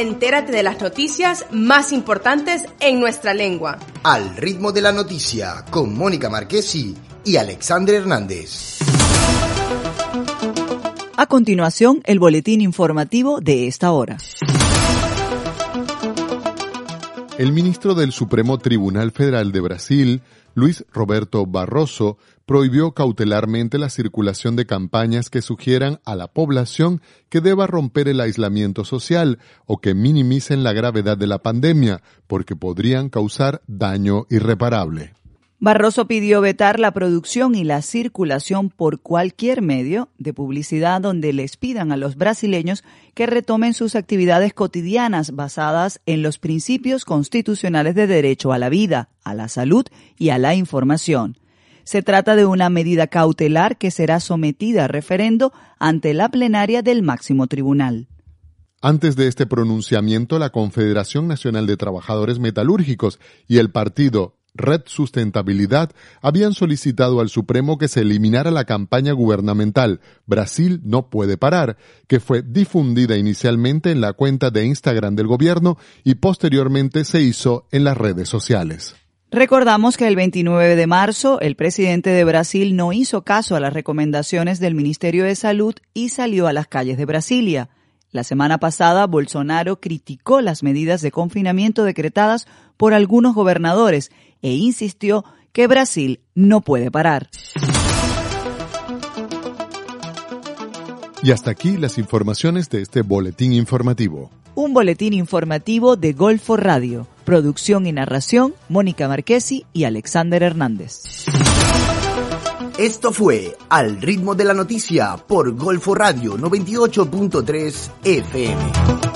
entérate de las noticias más importantes en nuestra lengua. Al ritmo de la noticia, con Mónica Marquesi y Alexandre Hernández. A continuación, el boletín informativo de esta hora. El ministro del Supremo Tribunal Federal de Brasil, Luis Roberto Barroso, prohibió cautelarmente la circulación de campañas que sugieran a la población que deba romper el aislamiento social o que minimicen la gravedad de la pandemia, porque podrían causar daño irreparable. Barroso pidió vetar la producción y la circulación por cualquier medio de publicidad donde les pidan a los brasileños que retomen sus actividades cotidianas basadas en los principios constitucionales de derecho a la vida, a la salud y a la información. Se trata de una medida cautelar que será sometida a referendo ante la plenaria del máximo tribunal. Antes de este pronunciamiento, la Confederación Nacional de Trabajadores Metalúrgicos y el partido Red Sustentabilidad habían solicitado al Supremo que se eliminara la campaña gubernamental Brasil no puede parar, que fue difundida inicialmente en la cuenta de Instagram del gobierno y posteriormente se hizo en las redes sociales. Recordamos que el 29 de marzo el presidente de Brasil no hizo caso a las recomendaciones del Ministerio de Salud y salió a las calles de Brasilia. La semana pasada, Bolsonaro criticó las medidas de confinamiento decretadas por algunos gobernadores e insistió que Brasil no puede parar. Y hasta aquí las informaciones de este boletín informativo. Un boletín informativo de Golfo Radio. Producción y narración, Mónica Marquesi y Alexander Hernández. Esto fue Al ritmo de la noticia por Golfo Radio 98.3 FM.